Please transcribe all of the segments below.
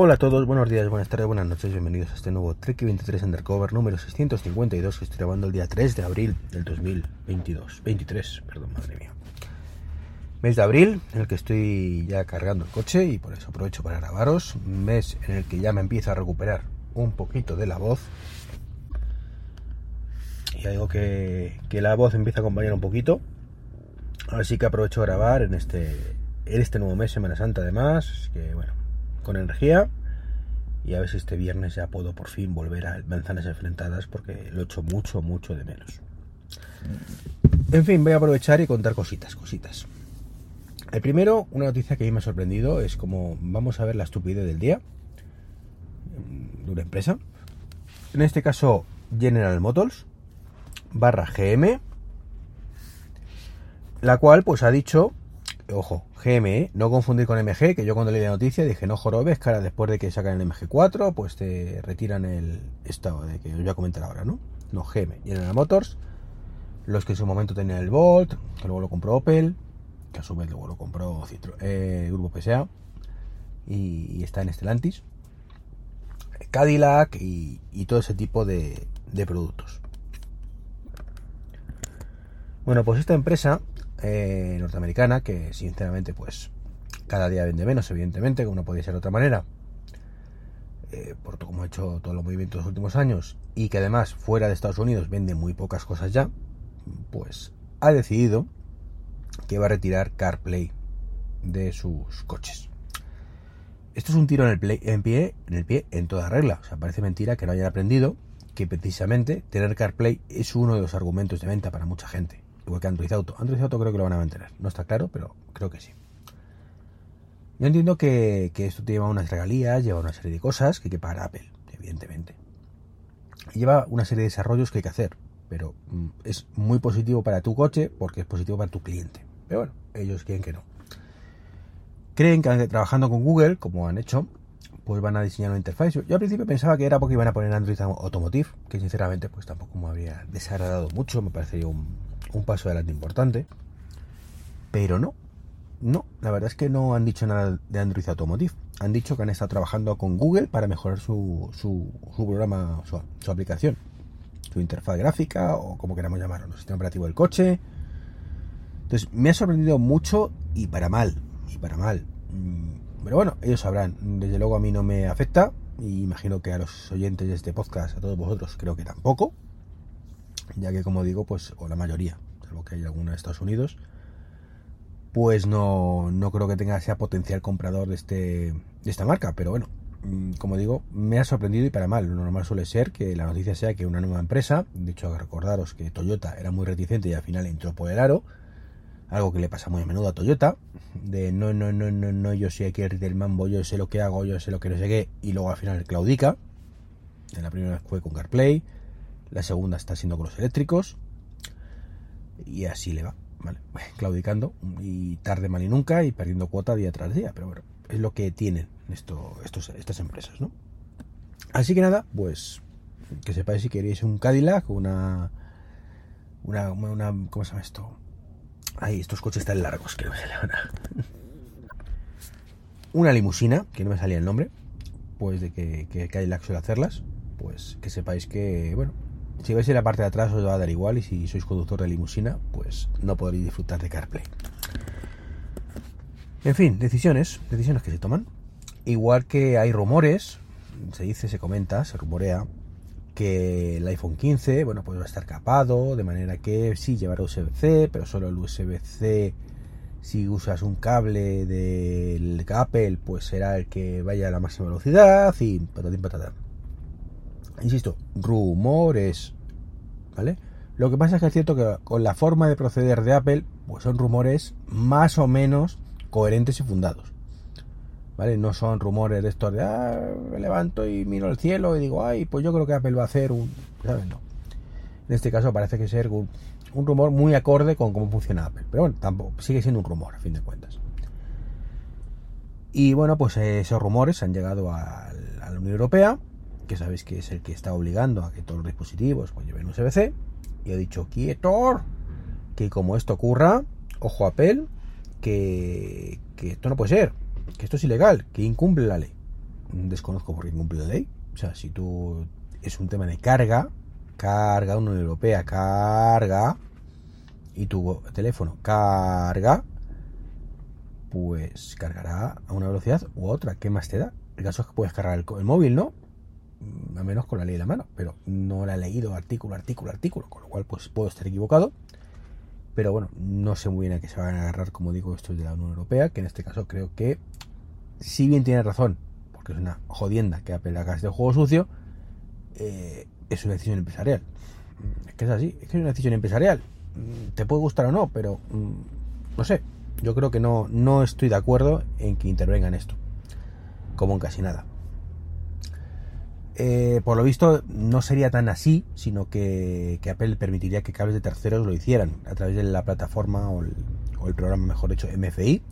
Hola a todos, buenos días, buenas tardes, buenas noches, bienvenidos a este nuevo Trek 23 Undercover número 652 que estoy grabando el día 3 de abril del 2022. 23, perdón, madre mía. Mes de abril en el que estoy ya cargando el coche y por eso aprovecho para grabaros. Mes en el que ya me empiezo a recuperar un poquito de la voz. Ya digo que, que la voz empieza a acompañar un poquito. Así que aprovecho a grabar en este, en este nuevo mes, Semana Santa además. Que bueno, con energía. Y a ver si este viernes ya puedo por fin volver a manzanas enfrentadas porque lo echo mucho, mucho de menos. En fin, voy a aprovechar y contar cositas, cositas. El primero, una noticia que a mí me ha sorprendido, es como vamos a ver la estupidez del día de una empresa. En este caso, General Motors barra GM, la cual pues ha dicho, ojo, GME, no confundir con MG, que yo cuando leí la noticia dije, no jorobes, cara, después de que sacan el MG4, pues te retiran el estado de que os voy a comentar ahora, ¿no? No, GM, General Motors, los que en su momento tenían el Volt, que luego lo compró Opel, que a su vez luego lo compró Citro, eh, Grupo PSA, y, y, está en Stellantis, Cadillac y, todo ese tipo de productos. Bueno, pues esta empresa eh, norteamericana, que sinceramente pues cada día vende menos, evidentemente, como no podía ser de otra manera, eh, por como ha hecho todos los movimientos de los últimos años, y que además fuera de Estados Unidos vende muy pocas cosas ya, pues ha decidido que va a retirar CarPlay de sus coches. Esto es un tiro en el, pie, en el pie en toda regla. O sea, parece mentira que no hayan aprendido que precisamente tener CarPlay es uno de los argumentos de venta para mucha gente igual que Android Auto. Android Auto creo que lo van a mantener, no está claro, pero creo que sí. Yo entiendo que, esto te lleva unas regalías, lleva una serie de cosas que hay que pagar a Apple, evidentemente. Y lleva una serie de desarrollos que hay que hacer, pero mm, es muy positivo para tu coche porque es positivo para tu cliente. Pero bueno, ellos quieren que no. Creen que trabajando con Google, como han hecho, pues van a diseñar una interfaz. Yo al principio pensaba que era porque iban a poner Android Automotive, que sinceramente pues tampoco me habría desagradado mucho, me parecería un, un paso adelante importante. Pero no, no, la verdad es que no han dicho nada de Android Automotive. Han dicho que han estado trabajando con Google para mejorar su, su, su programa, su, su, aplicación, su interfaz gráfica o como queramos llamarlo, el sistema operativo del coche. Entonces, me ha sorprendido mucho y para mal, y para mal. Pero bueno, ellos sabrán. Desde luego a mí no me afecta y imagino que a los oyentes de este podcast, a todos vosotros, creo que tampoco ya que como digo, pues, o la mayoría, salvo que hay alguna de Estados Unidos, pues no, no creo que tenga ese potencial comprador de, este, de esta marca, pero bueno, mm, como digo, me ha sorprendido y para mal. Lo normal suele ser que la noticia sea que una nueva empresa, de hecho, recordaros que Toyota era muy reticente y al final entró por el aro, algo que le pasa muy a menudo a Toyota, de no, no, no, no, no, yo soy aquí el del mambo, yo sé lo que hago, yo sé lo que no sé qué, y luego al final claudica. En la primera vez fue con CarPlay, la segunda está siendo con los eléctricos y así le va, ¿vale? Claudicando y tarde mal y nunca y perdiendo cuota día tras día, pero bueno, es lo que tienen esto, estos, estas empresas, ¿no? Así que nada, pues que sepáis si queréis un Cadillac, una, una, una ¿cómo se llama esto? Ay, estos coches tan largos que no me sale ahora. una limusina, que no me salía el nombre, pues de que, que Cadillac suele hacerlas, pues que sepáis que, bueno, si vais en la parte de atrás os va a dar igual y si sois conductor de limusina, pues no podréis disfrutar de CarPlay. En fin, decisiones, decisiones que se toman. Igual que hay rumores, se dice, se comenta, se rumorea que el iPhone 15, bueno, pues va a estar capado, de manera que sí llevará USB-C, pero solo el USB-C si usas un cable del Apple, pues será el que vaya a la máxima velocidad y patatín patatán insisto, rumores, ¿vale? Lo que pasa es que es cierto que con la forma de proceder de Apple, pues son rumores más o menos coherentes y fundados. ¿vale? No son rumores de estos de, ah, me levanto y miro al cielo y digo, ay, pues yo creo que Apple va a hacer un, ¿sabes? No. En este caso parece que ser un, rumor muy acorde con cómo funciona Apple. Pero bueno, tampoco, sigue siendo un rumor, a fin de cuentas. Y bueno, pues esos rumores han llegado a, la Unión Europea, que sabéis que es el que está obligando a que todos los dispositivos pues, lleven USB. Y ha dicho, quieto, que como esto ocurra, ojo Apple, que, que esto no puede ser, que esto es ilegal, que incumple la ley. Desconozco por qué incumple la ley. O sea, si tú es un tema de carga, carga, Unión Europea carga, y tu teléfono carga, pues cargará a una velocidad u otra. ¿Qué más te da? El caso es que puedes cargar el, móvil, ¿no? A menos con la ley de la mano, pero no la he leído artículo, artículo, artículo, con lo cual pues puedo estar equivocado. Pero bueno, no sé muy bien a qué se van a agarrar, como digo, esto es de la Unión Europea, que en este caso creo que, si bien tiene razón, porque es una jodienda que Apple haga este juego sucio, eh, es una decisión empresarial. Es que es así, es que es una decisión empresarial. Te puede gustar o no, pero mm, no sé, yo creo que no, no estoy de acuerdo en que intervenga en esto, como en casi nada. Eh, por lo visto no sería tan así, sino que, Apple permitiría que cables de terceros lo hicieran a través de la plataforma o el, programa, mejor hecho, MFI,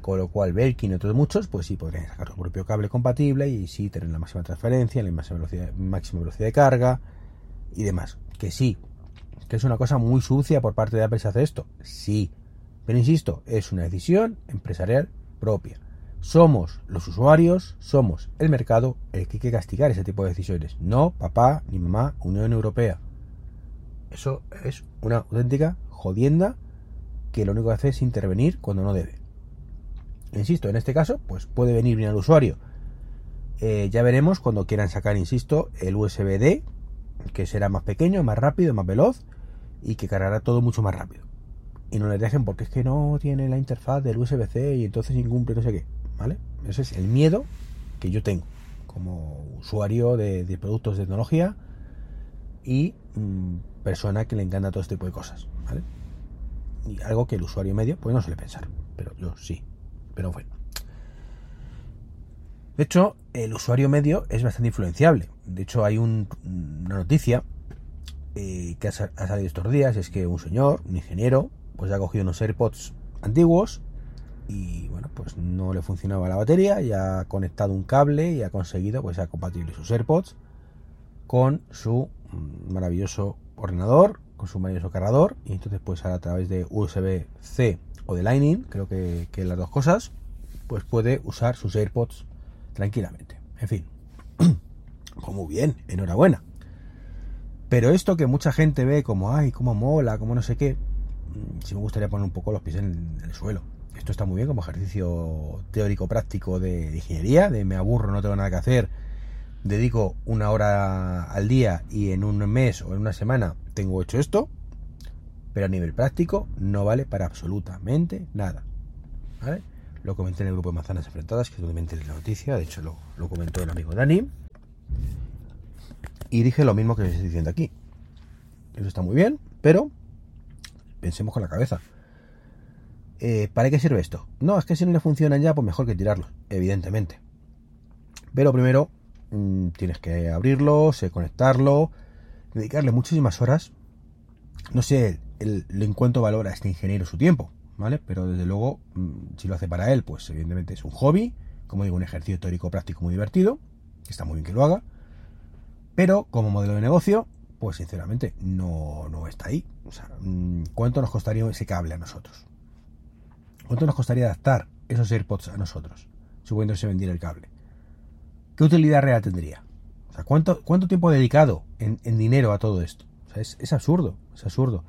con lo cual Belkin y otros muchos, pues sí podrían sacar su propio cable compatible y sí tener la máxima transferencia, la máxima velocidad, máxima velocidad de carga y demás. Que sí, que es una cosa muy sucia por parte de Apple si hace esto, sí, pero insisto, es una decisión empresarial propia. Somos los usuarios, somos el mercado el que hay que castigar ese tipo de decisiones. No papá ni mamá, Unión Europea. Eso es una auténtica jodienda que lo único que hace es intervenir cuando no debe. Insisto, en este caso, pues puede venir bien al usuario. Eh, ya veremos cuando quieran sacar, insisto, el USB-D, que será más pequeño, más rápido, más veloz y que cargará todo mucho más rápido. Y no le dejen porque es que no tiene la interfaz del USB-C y entonces incumple no sé qué. ¿Vale? Ese es el miedo que yo tengo como usuario de, productos de tecnología y mm, persona que le encanta todo este tipo de cosas, ¿vale? Y algo que el usuario medio pues no suele pensar, pero yo sí, pero bueno. De hecho, el usuario medio es bastante influenciable. De hecho, hay una noticia eh, que ha, ha, salido estos días, es que un señor, un ingeniero, pues ha cogido unos AirPods antiguos y bueno, pues no le funcionaba la batería y ha conectado un cable y ha conseguido pues sea compatible sus AirPods con su mm, maravilloso ordenador, con su maravilloso cargador y entonces pues a través de USB-C o de Lightning, creo que, las dos cosas, pues puede usar sus AirPods tranquilamente. En fin, pues muy bien, enhorabuena. Pero esto que mucha gente ve como, ay, cómo mola, como no sé qué, mm, sí me gustaría poner un poco los pies en el suelo esto está muy bien como ejercicio teórico práctico de, ingeniería, de me aburro, no tengo nada que hacer, dedico una hora al día y en un mes o en una semana tengo hecho esto, pero a nivel práctico no vale para absolutamente nada. ¿Vale? Lo comenté en el grupo de manzanas enfrentadas, que es donde me enteré la noticia, de hecho lo, comentó el amigo Dani. Y dije lo mismo que estoy diciendo aquí. Eso está muy bien, pero pensemos con la cabeza. Eh, ¿para qué sirve esto? No, es que si no le funcionan ya, pues mejor que tirarlo, evidentemente. Pero primero mm, tienes que abrirlo, conectarlo, dedicarle muchísimas horas. No sé el, en cuánto valora este ingeniero su tiempo, ¿vale? Pero desde luego, mm, si lo hace para él, pues evidentemente es un hobby, como digo, un ejercicio teórico práctico muy divertido, está muy bien que lo haga. Pero como modelo de negocio, pues sinceramente no, no está ahí. O sea, mm, ¿cuánto nos costaría ese cable a nosotros? ¿Cuánto nos costaría adaptar esos AirPods a nosotros? Suponiendo que se vendiera el cable. ¿Qué utilidad real tendría? O sea, ¿cuánto, cuánto tiempo dedicado en, dinero a todo esto? O sea, es, absurdo, es absurdo.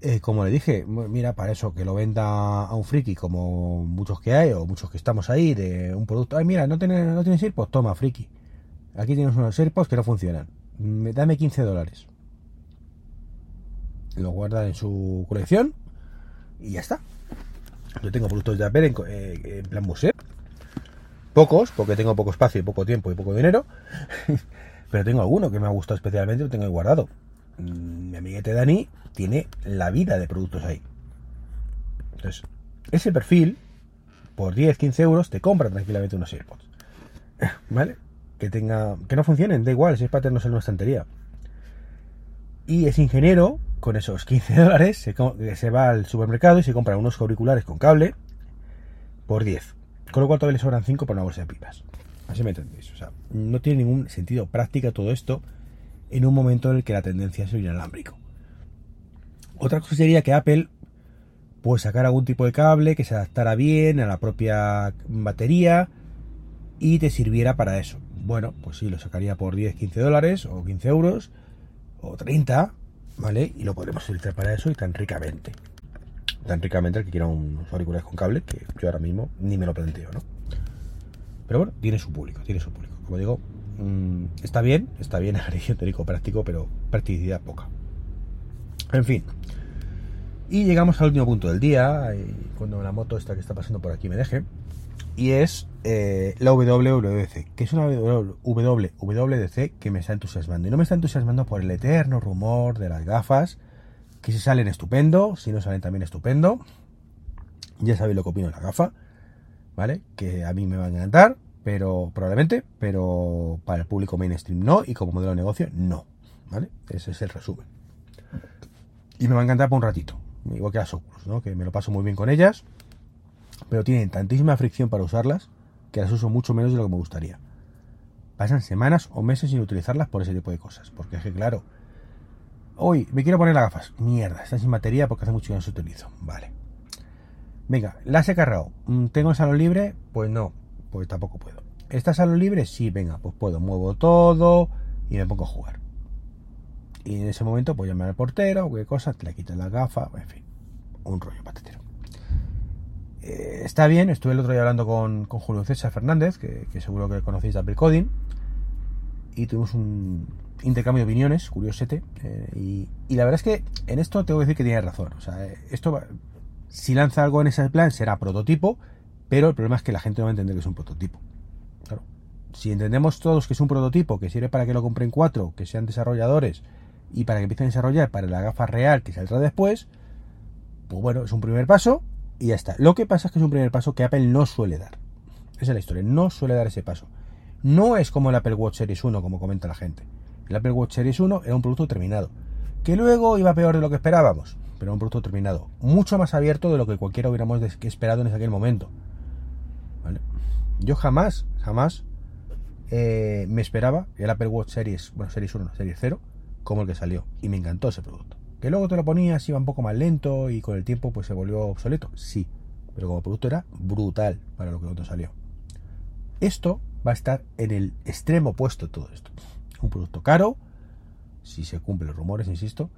Eh, como le dije, mira, para eso que lo venda a un friki como muchos que hay o muchos que estamos ahí de un producto. Ay, mira, no tienes, no tienes AirPods, toma, friki. Aquí tienes unos AirPods que no funcionan. Dame 15 dólares. Lo guarda en su colección y ya está. Yo tengo productos de Apple en, eh, plan museo. Pocos, porque tengo poco espacio, poco tiempo y poco dinero. Pero tengo alguno que me ha gustado especialmente, lo tengo ahí guardado. Mm, mi amiguete Dani tiene la vida de productos ahí. Entonces, ese perfil por 10, 15 euros te compra tranquilamente unos AirPods. ¿Vale? Que tenga, que no funcionen, da igual, si es para tenerlos en una estantería. Y ese ingeniero, con esos 15 dólares, se, va al supermercado y se compra unos auriculares con cable por 10. Con lo cual todavía le sobran 5 para una bolsa de pipas. Así me entendéis. O sea, no tiene ningún sentido práctica todo esto en un momento en el que la tendencia es el inalámbrico. Otra cosa sería que Apple pues sacar algún tipo de cable que se adaptara bien a la propia batería y te sirviera para eso. Bueno, pues sí, lo sacaría por 10, 15 dólares o 15 euros o 30, ¿vale? Y lo podremos utilizar para eso y tan ricamente. Tan ricamente el que quiera unos auriculares con cable, que yo ahora mismo ni me lo planteo, ¿no? Pero bueno, tiene su público, tiene su público. Como digo, mmm, está bien, está bien ejercicio teórico práctico, pero practicidad poca. En fin. Y llegamos al último punto del día, cuando la moto esta que está pasando por aquí me deje, y es eh, la WWDC, que es una WWDC que me está entusiasmando. Y no me está entusiasmando por el eterno rumor de las gafas, que si salen estupendo, si no salen también estupendo. Ya sabéis lo que opino de la gafa, ¿vale? Que a mí me va a encantar, pero probablemente, pero para el público mainstream no, y como modelo de negocio no, ¿vale? Ese es el resumen. Y me va a encantar por un ratito, igual que las Oculus, ¿no? Que me lo paso muy bien con ellas, pero tienen tantísima fricción para usarlas que las uso mucho menos de lo que me gustaría. Pasan semanas o meses sin utilizarlas por ese tipo de cosas, porque es que claro, hoy me quiero poner las gafas, mierda, están sin batería porque hace mucho que no se utilizo, vale. Venga, las he cargado, mm, ¿tengo salón libre? Pues no, pues tampoco puedo. ¿Está salón libre? Sí, venga, pues puedo, muevo todo y me pongo a jugar. Y en ese momento, pues llamar al portero, qué cosa, te le quitan la gafa, en fin, un rollo patatero. Eh, está bien, estuve el otro día hablando con, con Julio César Fernández, que, seguro que conocéis de Apple Coding, y tuvimos un intercambio de opiniones, curiosete, eh, y, la verdad es que en esto tengo que decir que tiene razón. O sea, esto, si lanza algo en ese plan, será prototipo, pero el problema es que la gente no va a entender que es un prototipo. Claro. Si entendemos todos que es un prototipo, que sirve para que lo compren cuatro, que sean desarrolladores, y para que empiecen a desarrollar para la gafa real que saldrá después, pues bueno, es un primer paso y ya está. Lo que pasa es que es un primer paso que Apple no suele dar. Esa es la historia, no suele dar ese paso. No es como el Apple Watch Series 1, como comenta la gente. El Apple Watch Series 1 era un producto terminado, que luego iba peor de lo que esperábamos, pero un producto terminado, mucho más abierto de lo que cualquiera hubiéramos esperado en aquel momento. Yo jamás, jamás eh, me esperaba el Apple Watch Series, bueno, Series 1, Series 0, como el que salió. Y me encantó ese producto. Que luego te lo ponías, iba un poco más lento y con el tiempo pues se volvió obsoleto. Sí, pero como producto era brutal para lo que otro salió. Esto va a estar en el extremo opuesto de todo esto. Un producto caro, si se cumplen los rumores, insisto.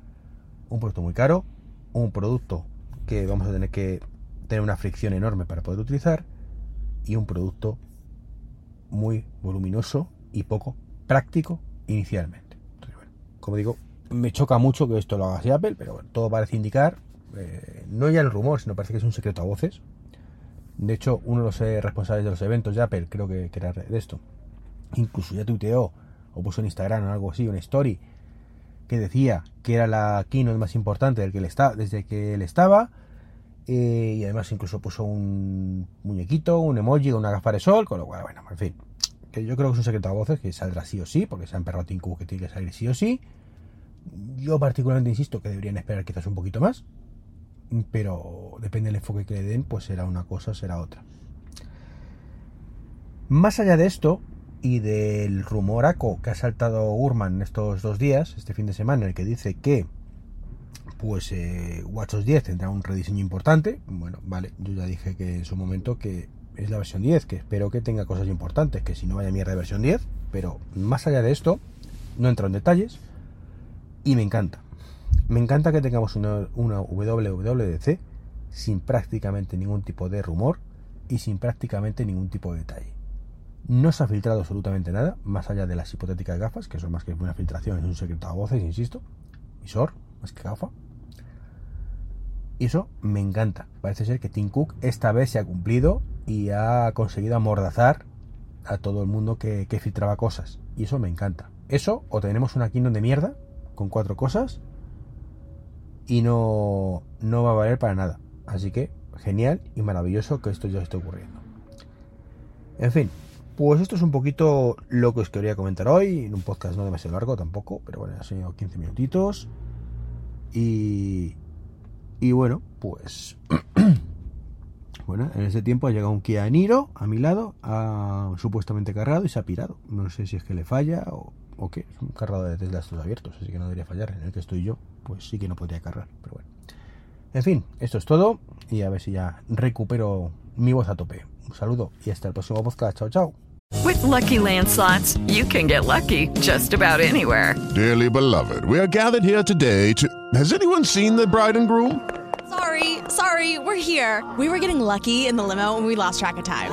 Un producto muy caro, un producto que vamos a tener que tener una fricción enorme para poder utilizar y un producto muy voluminoso y poco práctico inicialmente como digo, me choca mucho que esto lo haga Apple, pero todo parece indicar, eh, no ya el rumor, sino parece que es un secreto a voces. De hecho, uno de los eh, responsables de los eventos de Apple, creo que, que, era de esto, incluso ya tuiteó o puso en Instagram o algo así, una story, que decía que era la keynote más importante que él está, desde que él estaba. Eh, y además incluso puso un muñequito, un emoji, una gafa de sol, con lo cual, bueno, en fin, que yo creo que es un secreto a voces que saldrá sí o sí, porque se han perrado que tiene que salir sí o sí. Yo particularmente insisto que deberían esperar quizás un poquito más, pero depende del enfoque que le den, pues será una cosa, será otra. Más allá de esto y del rumoraco que ha saltado Urman estos dos días, este fin de semana, en el que dice que pues eh, WatchOS 10 tendrá un rediseño importante, bueno, vale, yo ya dije que en su momento que es la versión 10, que espero que tenga cosas importantes, que si no vaya mierda de versión 10, pero más allá de esto, no entro en detalles y me encanta. Me encanta que tengamos una, una WWDC sin prácticamente ningún tipo de rumor y sin prácticamente ningún tipo de detalle. No se ha filtrado absolutamente nada, más allá de las hipotéticas gafas, que son más que una filtración, es un secreto a voces, insisto. Visor, más que gafa. Y eso me encanta. Parece ser que Tim Cook esta vez se ha cumplido y ha conseguido amordazar a todo el mundo que, que filtraba cosas. Y eso me encanta. Eso, o tenemos una keynote de mierda con cuatro cosas y no, no va a valer para nada. Así que, genial y maravilloso que esto ya esté ocurriendo. En fin, pues esto es un poquito lo que os quería comentar hoy, en un podcast no demasiado largo tampoco, pero bueno, ha sido 15 minutitos. Y, y bueno, pues bueno, en ese tiempo ha llegado un Kia Niro a mi lado, ha supuestamente cargado y se ha pirado. No sé si es que le falla o, o qué, es un cargador de Tesla estos abiertos, así que no debería fallar. En el que estoy yo, pues sí que no podría cargar, pero bueno. En fin, esto es todo y a ver si ya recupero mi voz a tope. Un saludo y hasta el próximo podcast. Chao, chao. With Lucky you can get lucky just about anywhere. Dearly beloved, we are gathered here today to. Has anyone seen the bride and groom? Sorry, sorry, we're here. We were getting lucky in the limo and we lost track of time.